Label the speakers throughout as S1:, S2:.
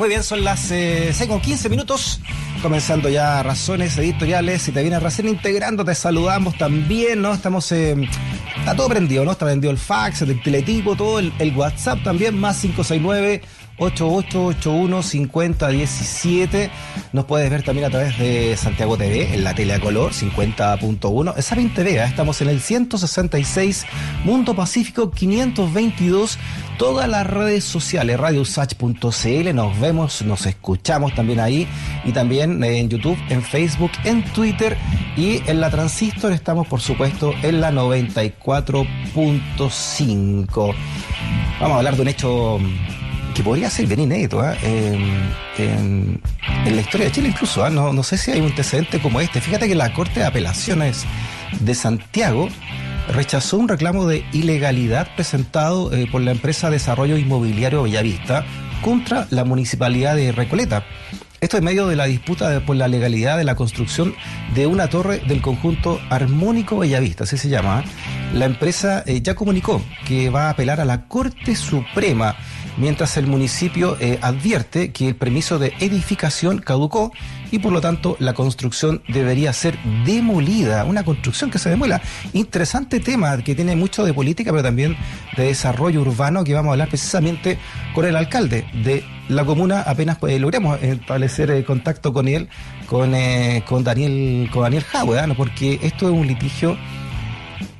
S1: Muy bien, son las eh, 6 con 15 minutos. Comenzando ya razones editoriales. Si te vienes recién integrando, te saludamos también, ¿no? Estamos. Eh, está todo prendido, ¿no? Está prendido el fax, el teletipo, todo, el, el WhatsApp también, más 569. 8881-5017. Nos puedes ver también a través de Santiago TV en la tele a color 50.1. Esa 20 TV, estamos en el 166 Mundo Pacífico 522. Todas las redes sociales, radiosach.cl. Nos vemos, nos escuchamos también ahí. Y también en YouTube, en Facebook, en Twitter y en la Transistor. Estamos, por supuesto, en la 94.5. Vamos a hablar de un hecho que podría ser bien inédito ¿eh? en, la historia de Chile incluso. ¿eh? No, no, sé si hay un antecedente como este. Fíjate que la Corte de Apelaciones de Santiago rechazó un reclamo de ilegalidad presentado eh, por la empresa Desarrollo Inmobiliario Bellavista contra la Municipalidad de Recoleta. Esto en medio de la disputa por la legalidad de la construcción de una torre del conjunto Armónico Bellavista, así se llama. La empresa eh, ya comunicó que va a apelar a la Corte Suprema mientras el municipio eh, advierte que el permiso de edificación caducó y por lo tanto la construcción debería ser demolida, una construcción que se demuela. Interesante tema que tiene mucho de política, pero también de desarrollo urbano, que vamos a hablar precisamente con el alcalde de la comuna, apenas pues, logremos establecer eh, contacto con él, con, con Daniel, con Daniel porque esto es un litigio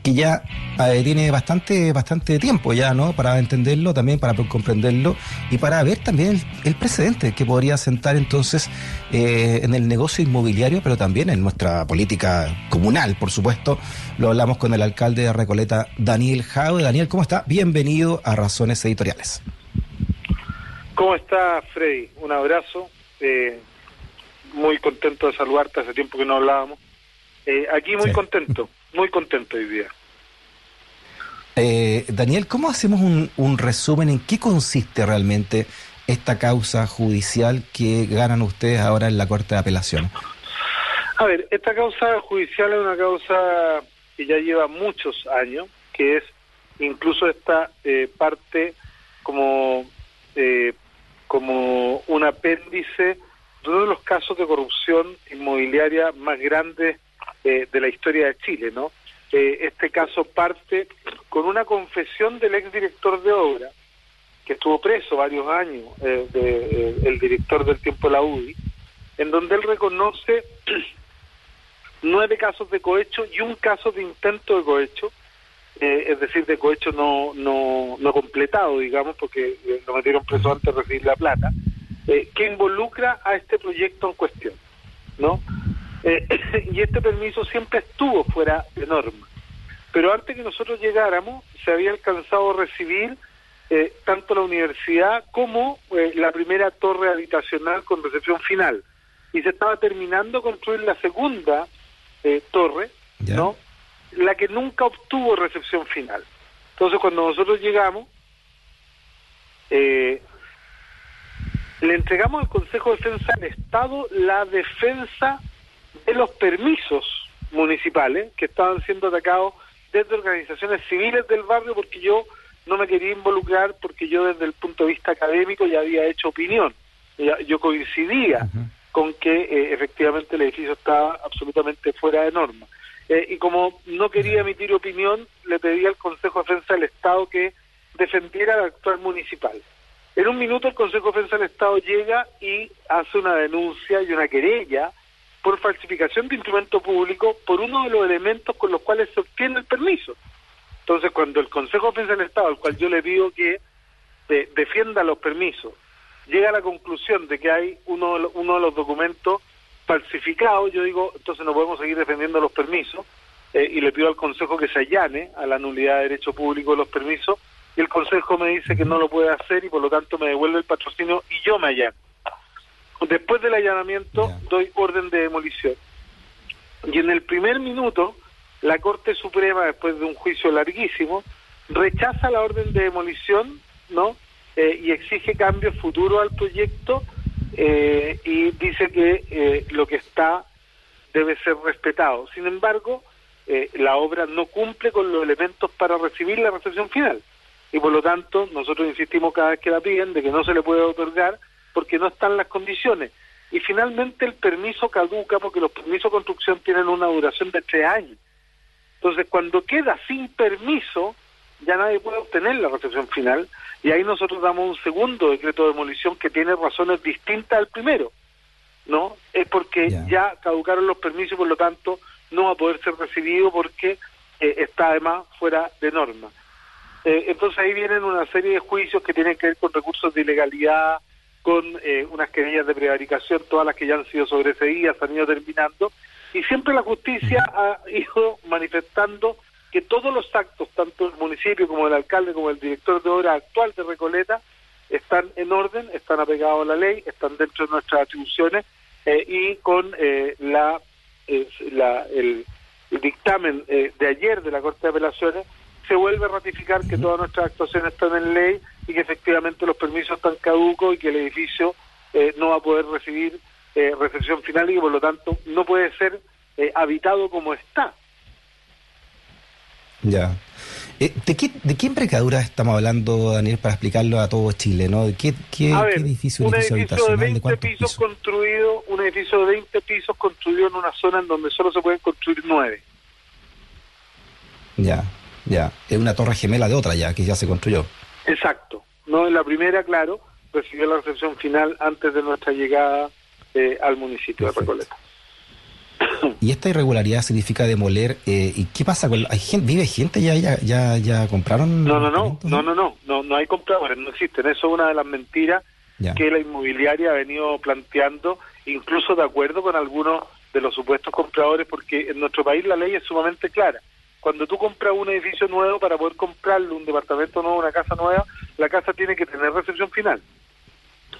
S1: que ya eh, tiene bastante bastante tiempo ya, ¿no? Para entenderlo, también para comprenderlo y para ver también el, el precedente que podría sentar entonces eh, en el negocio inmobiliario, pero también en nuestra política comunal, por supuesto. Lo hablamos con el alcalde de Recoleta, Daniel Jaue. Daniel, ¿cómo está? Bienvenido a Razones Editoriales.
S2: ¿Cómo está, Freddy? Un abrazo. Eh, muy contento de saludarte, hace tiempo que no hablábamos. Eh, aquí muy sí. contento, muy contento hoy día.
S1: Eh, Daniel, ¿cómo hacemos un, un, resumen en qué consiste realmente esta causa judicial que ganan ustedes ahora en la Corte de Apelaciones?
S2: A ver, esta causa judicial es una causa que ya lleva muchos años, que es incluso esta eh, parte como, eh, como un apéndice de uno de los casos de corrupción inmobiliaria más grandes eh, de la historia de Chile, ¿no? Eh, este caso parte con una confesión del exdirector de obra, que estuvo preso varios años, eh, de, el director del tiempo de la UDI, en donde él reconoce nueve casos de cohecho y un caso de intento de cohecho, es decir, de cohecho no, no, no completado, digamos, porque lo metieron preso antes de recibir la plata, que involucra a este proyecto en cuestión, ¿no? Eh, y este permiso siempre estuvo fuera de norma. Pero antes que nosotros llegáramos, se había alcanzado a recibir eh, tanto la universidad como eh, la primera torre habitacional con recepción final. Y se estaba terminando construir la segunda torre, ¿Ya? ¿no? La que nunca obtuvo recepción final. Entonces, cuando nosotros llegamos, le entregamos al Consejo de Defensa del Estado la defensa de los permisos municipales que estaban siendo atacados desde organizaciones civiles del barrio porque yo no me quería involucrar porque yo desde el punto de vista académico ya había hecho opinión. Yo coincidía uh -huh. con que eh, efectivamente el edificio estaba absolutamente fuera de norma. Eh, y como no quería emitir opinión, le pedí al Consejo de Defensa del Estado que defendiera al actual municipal. En un minuto el Consejo de Defensa del Estado llega y hace una denuncia y una querella por falsificación de instrumento público por uno de los elementos con los cuales se obtiene el permiso. Entonces, cuando el Consejo de Defensa del Estado, al cual yo le pido que de, defienda los permisos, llega a la conclusión de que hay uno de, los, uno de los documentos falsificados, yo digo, entonces no podemos seguir defendiendo los permisos, eh, y le pido al Consejo que se allane a la nulidad de derecho público de los permisos, y el Consejo me dice que no lo puede hacer y por lo tanto me devuelve el patrocinio y yo me allano. Después del allanamiento yeah. doy orden de demolición. Y en el primer minuto, la Corte Suprema, después de un juicio larguísimo, rechaza la orden de demolición, ¿no? Eh, y exige cambios futuros al proyecto eh, y dice que eh, lo que está debe ser respetado. Sin embargo, la obra no cumple con los elementos para recibir la recepción final. Y por lo tanto, nosotros insistimos cada vez que la piden de que no se le puede otorgar porque no están las condiciones. Y finalmente el permiso caduca porque los permisos de construcción tienen una duración de tres años. Entonces, cuando queda sin permiso, ya nadie puede obtener la recepción final y ahí nosotros damos un segundo decreto de demolición que tiene razones distintas al primero, ¿no? Es porque ya caducaron los permisos y por lo tanto no va a poder ser recibido porque eh, está además fuera de norma. Eh, entonces ahí vienen una serie de juicios que tienen que ver con recursos de ilegalidad, con eh, unas querellas de prevaricación, todas las que ya han sido sobreseídas, han ido terminando, y siempre la justicia ha ido manifestando que todos los actos, tanto el municipio como el alcalde como el director de obra actual de Recoleta, están en orden, están apegados a la ley, están dentro de nuestras atribuciones eh, y con eh, la, la el, dictamen eh, de ayer de la Corte de Apelaciones se vuelve a ratificar que todas nuestras actuaciones están en ley y que efectivamente los permisos están caducos y que el edificio no va a poder recibir recepción final y que por lo tanto no puede ser habitado como está.
S1: Ya. Eh, ¿de, qué, ¿De qué estamos hablando, Daniel, para explicarlo a todo Chile? ¿no? ¿De qué, qué, edificio,
S2: un edificio, de 20 pisos, construido, un edificio de 20 pisos construido en una zona en donde solo se pueden construir 9.
S1: Ya, ya. Es una torre gemela de otra ya, que ya se construyó.
S2: Exacto. No en la primera, claro, recibió la recepción final antes de nuestra llegada eh, al municipio de Recoleta.
S1: ¿Y esta irregularidad significa demoler? Eh, ¿Y qué pasa con hay gente, vive gente ya ya ya, ya compraron?
S2: No, no, no, no, no, no, no, no hay compradores, no existen. Eso es una de las mentiras que la inmobiliaria ha venido planteando, incluso de acuerdo con algunos de los supuestos compradores, porque en nuestro país la ley es sumamente clara. Cuando tú compras un edificio nuevo, para poder comprarlo, un departamento nuevo, una casa nueva, la casa tiene que tener recepción final.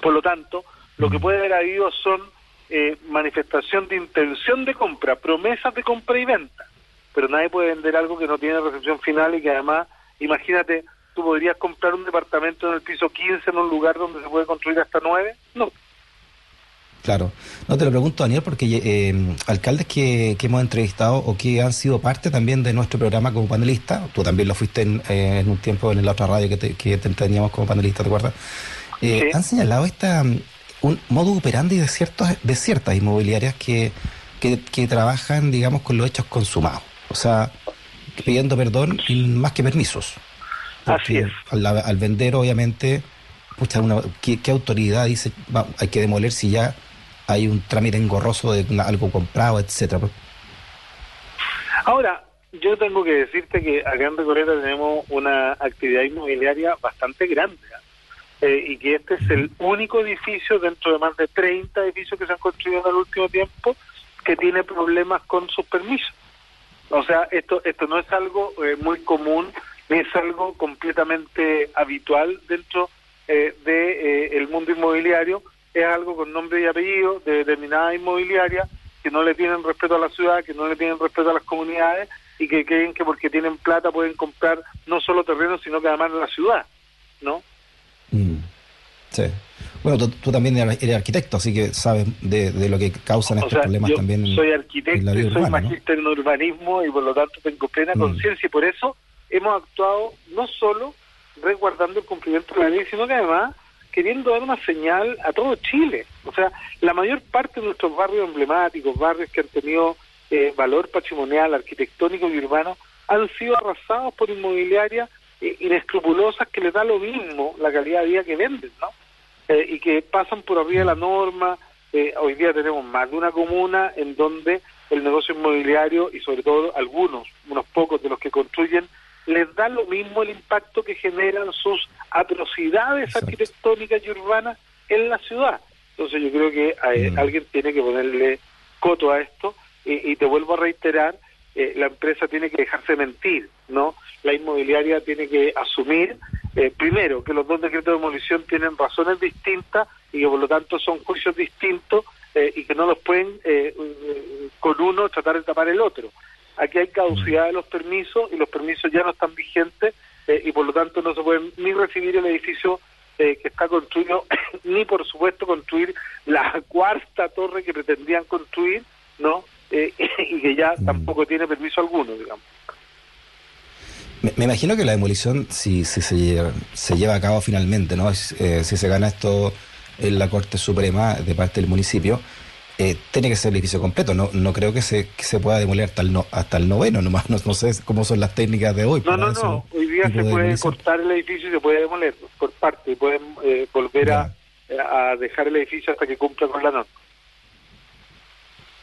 S2: Por lo tanto, lo que puede haber habido son eh, manifestación de intención de compra, promesas de compra y venta. Pero nadie puede vender algo que no tiene recepción final y que además, imagínate, tú podrías comprar un departamento en el piso 15 en un lugar donde se puede construir hasta 9. No.
S1: Claro. No te lo pregunto, Daniel, porque eh, alcaldes que, hemos entrevistado o que han sido parte también de nuestro programa como panelista, tú también lo fuiste en, eh, un tiempo en la otra radio que te, que teníamos como panelista, ¿te acuerdas? Han señalado esta, un modo operandi de, ciertos, de ciertas inmobiliarias que, que, trabajan, digamos, con los hechos consumados. O sea, pidiendo perdón y más que permisos.
S2: Así es.
S1: Al, vender, obviamente, pucha, una, ¿qué, autoridad dice hay que demoler si ya hay un trámite engorroso de algo comprado, etcétera?
S2: Ahora, yo tengo que decirte que acá en Recoleta tenemos una actividad inmobiliaria bastante grande. ¿ah? Eh, y que este es el único edificio dentro de más de 30 edificios que se han construido en el último tiempo que tiene problemas con sus permisos. O sea, esto esto no es algo eh, muy común ni es algo completamente habitual dentro eh, de el mundo inmobiliario, es algo con nombre y apellido de determinada inmobiliaria que no le tienen respeto a la ciudad, que no le tienen respeto a las comunidades y que creen que porque tienen plata pueden comprar no solo terrenos, sino que además la ciudad, ¿no?
S1: Mm. Sí. Bueno, tú, también eres arquitecto, así que sabes de, lo que causan estos problemas también.
S2: Soy arquitecto, soy magíster en urbanismo y por lo tanto tengo plena mm. conciencia y por eso hemos actuado no solo resguardando el cumplimiento de la ley, sino que además queriendo dar una señal a todo Chile. O sea, la mayor parte de nuestros barrios emblemáticos, barrios que han tenido eh, valor patrimonial, arquitectónico y urbano, han sido arrasados por inmobiliarias inescrupulosas que les da lo mismo la calidad de vida que venden, ¿no? Eh, y que pasan por arriba de la norma. Eh, hoy día tenemos más de una comuna en donde el negocio inmobiliario y sobre todo algunos, unos pocos de los que construyen, les da lo mismo el impacto que generan sus atrocidades arquitectónicas y urbanas en la ciudad. Entonces yo creo que mm. alguien tiene que ponerle coto a esto y, y te vuelvo a reiterar, eh, la empresa tiene que dejarse mentir, ¿no? La inmobiliaria tiene que asumir, eh, primero, que los dos decretos de demolición tienen razones distintas y que por lo tanto son juicios distintos eh, y que no los pueden con uno tratar de tapar el otro. Aquí hay caducidad de los permisos y los permisos ya no están vigentes y por lo tanto no se pueden ni recibir el edificio que está construido, ni por supuesto construir la cuarta torre que pretendían construir, ¿no? Eh, y que ya mm. tampoco tiene permiso alguno, digamos.
S1: Me, imagino que la demolición, si, si se, lleva, se lleva a cabo finalmente, ¿no? Eh, si se gana esto en la Corte Suprema de parte del municipio, eh, tiene que ser el edificio completo. No, no creo que se, se pueda demoler hasta el, no, hasta el noveno, nomás. No, no sé cómo son las técnicas de hoy.
S2: No, no, no. Hoy día se puede cortar el edificio y se puede demoler por parte. Pueden eh, volver a, a, dejar el edificio hasta que cumpla con la norma.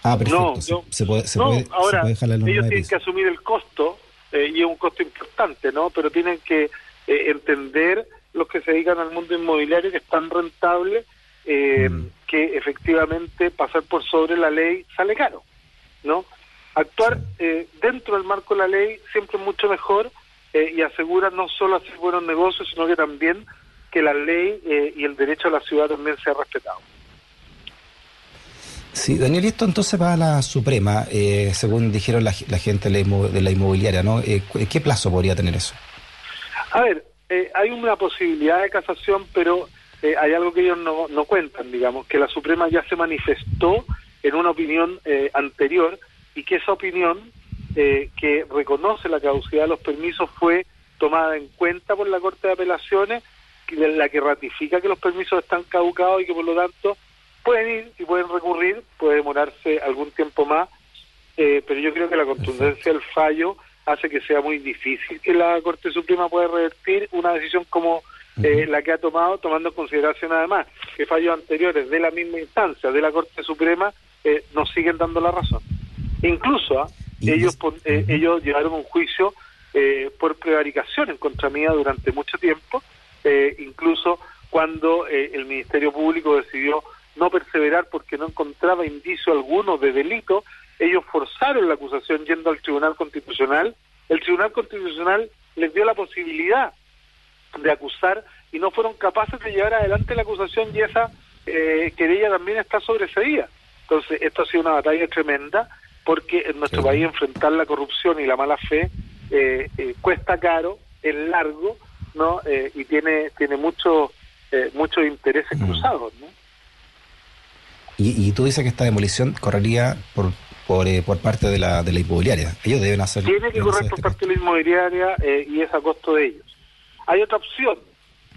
S1: Ah, perfecto. No, se, puede, se puede,
S2: ahora, ellos tienen que asumir el costo, eh, y es un costo importante, ¿no? Pero tienen que entender los que se dedican al mundo inmobiliario que es tan rentable eh, mm. Que efectivamente pasar por sobre la ley sale caro, ¿no? Actuar eh, dentro del marco de la ley siempre es mucho mejor eh, y asegura no solo hacer buenos negocios, sino que también que la ley y el derecho a la ciudad también sea respetado.
S1: Sí, Daniel, y esto entonces va a la Suprema, según dijeron la, gente de la inmobiliaria, ¿no? ¿Qué plazo podría tener eso?
S2: A ver, hay una posibilidad de casación, pero eh, hay algo que ellos no, no cuentan, digamos, que la Suprema ya se manifestó en una opinión eh, anterior y que esa opinión eh, que reconoce la caducidad de los permisos fue tomada en cuenta por la Corte de Apelaciones, la que ratifica que los permisos están caducados y que por lo tanto pueden ir y pueden recurrir, puede demorarse algún tiempo más, pero yo creo que la contundencia del fallo hace que sea muy difícil que la Corte Suprema pueda revertir una decisión como eh, la que ha tomado, tomando en consideración además que fallos anteriores de la misma instancia, de la Corte Suprema, eh, nos siguen dando la razón. Incluso ¿ah? ellos, eh, ellos llevaron un juicio por prevaricación en contra mía durante mucho tiempo, incluso cuando el Ministerio Público decidió no perseverar porque no encontraba indicio alguno de delito, ellos forzaron la acusación yendo al Tribunal Constitucional. El Tribunal Constitucional les dio la posibilidad de acusar y no fueron capaces de llevar adelante la acusación y esa eh, querella también está sobreseída. Entonces, esto ha sido una batalla tremenda porque en nuestro país enfrentar la corrupción y la mala fe eh, eh, cuesta caro, es largo, ¿no? Eh, y tiene tiene muchos muchos intereses mm. cruzados, ¿no?
S1: Y, y, tú dices que esta demolición correría por por, por parte de la, de la inmobiliaria. Ellos deben hacer.
S2: Tiene que correr por parte de la inmobiliaria y es a costo de ellos. Hay otra opción,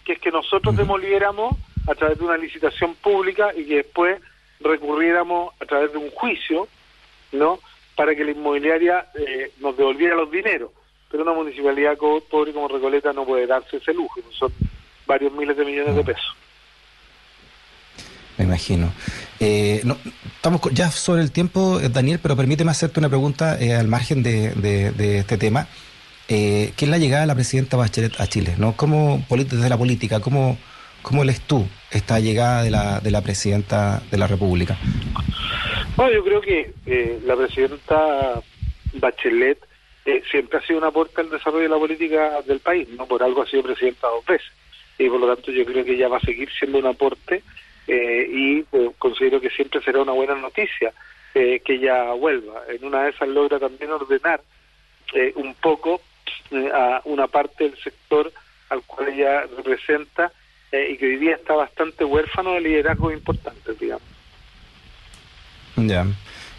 S2: que es que nosotros demoliéramos a través de una licitación pública y que después recurriéramos a través de un juicio, ¿no? Para que la inmobiliaria eh, nos devolviera los dineros. Pero una municipalidad pobre como Recoleta no puede darse ese lujo, son varios miles de millones de pesos.
S1: Me imagino. Eh, no, estamos ya sobre el tiempo, Daniel, pero permíteme hacerte una pregunta eh, al margen de, de este tema eh, ¿qué es la llegada de la presidenta Bachelet a Chile? ¿no? ¿Cómo, desde la política, cómo, cómo lees tú esta llegada de la, de la presidenta de la República?
S2: Bueno, yo creo que eh, la presidenta Bachelet eh, siempre ha sido un aporte al desarrollo de la política del país, no por algo ha sido presidenta dos veces. Y por lo tanto yo creo que ella va a seguir siendo un aporte eh, y pues, considero que siempre será una buena noticia que ella vuelva. En una de esas logra también ordenar un poco eh, a una parte del sector al cual ella representa eh, y que hoy día está bastante huérfano de liderazgos importantes, digamos.
S1: Ya.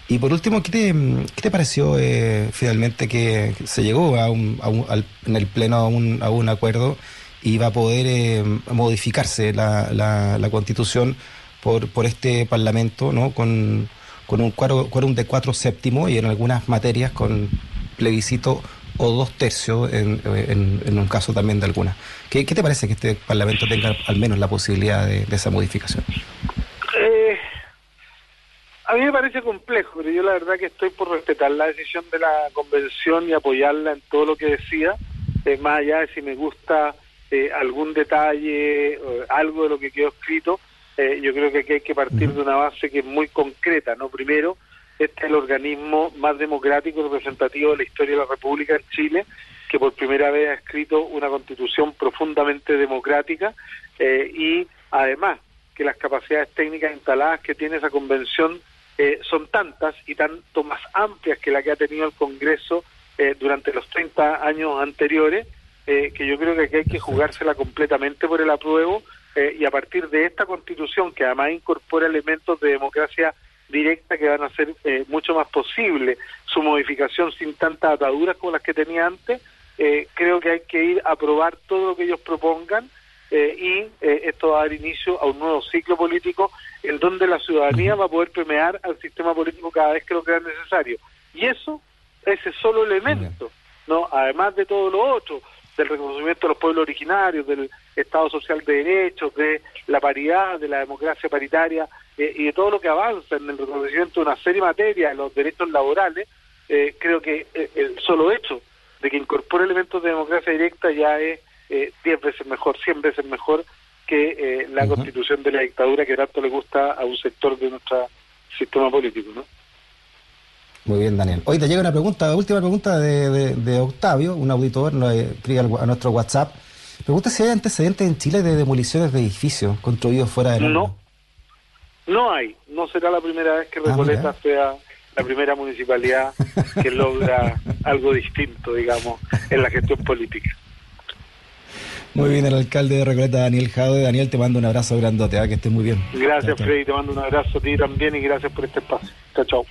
S1: Y por último, ¿qué te, qué te pareció eh, finalmente que se llegó a un, a un, en el Pleno a un, a un acuerdo y va a poder eh, modificarse la, la, la, Constitución por, por este Parlamento, ¿no? Con, con un quórum de cuatro séptimos y en algunas materias con plebiscito o dos tercios en, en, un caso también de alguna. ¿Qué, te parece que este Parlamento tenga al menos la posibilidad de, esa modificación?
S2: Eh, a mí me parece complejo, pero yo la verdad que estoy por respetar la decisión de la convención y apoyarla en todo lo que decida, eh, más allá de si me gusta eh, algún detalle, algo de lo que quedó escrito, yo creo que aquí hay que partir de una base que es muy concreta, ¿no? Primero, este es el organismo más democrático y representativo de la historia de la República en Chile, que por primera vez ha escrito una constitución profundamente democrática eh, y además que las capacidades técnicas instaladas que tiene esa convención eh, son tantas y tanto más amplias que la que ha tenido el Congreso eh, durante los 30 años anteriores, que yo creo que aquí hay que jugársela completamente por el apruebo y a partir de esta constitución que además incorpora elementos de democracia directa que van a hacer eh, mucho más posible su modificación sin tantas ataduras como las que tenía antes. Eh, creo que hay que ir a probar todo lo que ellos propongan eh, y eh, esto va a dar inicio a un nuevo ciclo político en donde la ciudadanía va a poder premiar al sistema político cada vez que lo crea necesario. Y eso, ese solo elemento, no además de todo lo otro, del reconocimiento de los pueblos originarios, del Estado social de derechos, de la paridad, de la democracia paritaria eh, y de todo lo que avanza en el reconocimiento de una serie de materias, los derechos laborales, eh, creo que eh, el solo hecho de que incorpore elementos de democracia directa ya es diez veces mejor, cien veces mejor que la constitución de la dictadura que tanto le gusta a un sector de nuestro sistema político, ¿no?
S1: Muy bien, Daniel. Hoy te llega una pregunta, última pregunta de, de, Octavio, un auditor, nos escribe a nuestro WhatsApp. Pregunta si hay antecedentes en Chile de demoliciones de edificios construidos fuera de
S2: No, no hay. No será la primera vez que ah, Recoleta sea la primera municipalidad que logra algo distinto, digamos, en la gestión política.
S1: Muy bien, el alcalde de Recoleta, Daniel Jade. Daniel, te mando un abrazo grandote, ¿eh? que estés muy bien.
S2: Gracias, Freddy, te mando un abrazo a ti también y gracias por este espacio. Chao, chao.